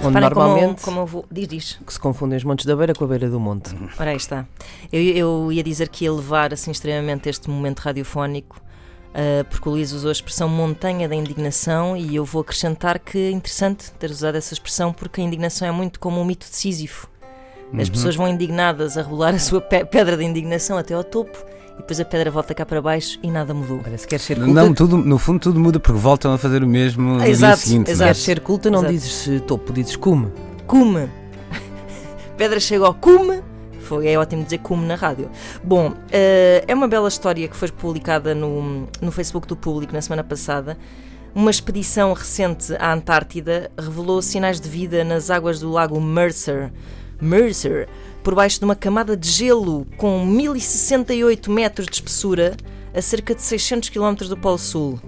confunde Reparem como, normalmente como eu vou. Diz, diz. que se confundem os montes da beira com a beira do monte. Ora, aí está. Eu, eu ia dizer que ia levar assim extremamente este momento radiofónico, ah, porque o Luís usou a expressão montanha da indignação e eu vou acrescentar que é interessante ter usado essa expressão porque a indignação é muito como o mito de Sísifo. As pessoas vão indignadas a rebolar a sua pe- pedra de indignação até ao topo depois a pedra volta cá para baixo e nada mudou. Olha, se queres ser culta, Não, tudo, no fundo tudo muda porque voltam a fazer o mesmo no Exato, dia seguinte. se exato. não é? queres ser culta, não Exato. dizes eh, topo, dizes cume. Cume. Pedra chega ao cume. Foi, é ótimo dizer cume na rádio. Bom, eh, é uma bela história que foi publicada no, no Facebook do público na semana passada. Uma expedição recente à Antártida revelou sinais de vida nas águas do lago Mercer. Mercer, por baixo de uma camada de gelo com 1068 metros de espessura, a cerca de 600 km do Polo Sul.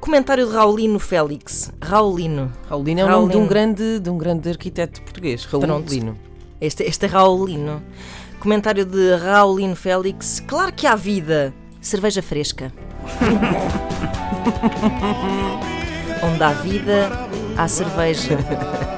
Comentário de Raulino Félix. Raulino. Raulino é o nome de um Raulino. grande, de um grande arquiteto português. Raulino. Este, este é Raulino. Comentário de Raulino Félix. Claro que há vida. Cerveja fresca. Onde há vida, há cerveja.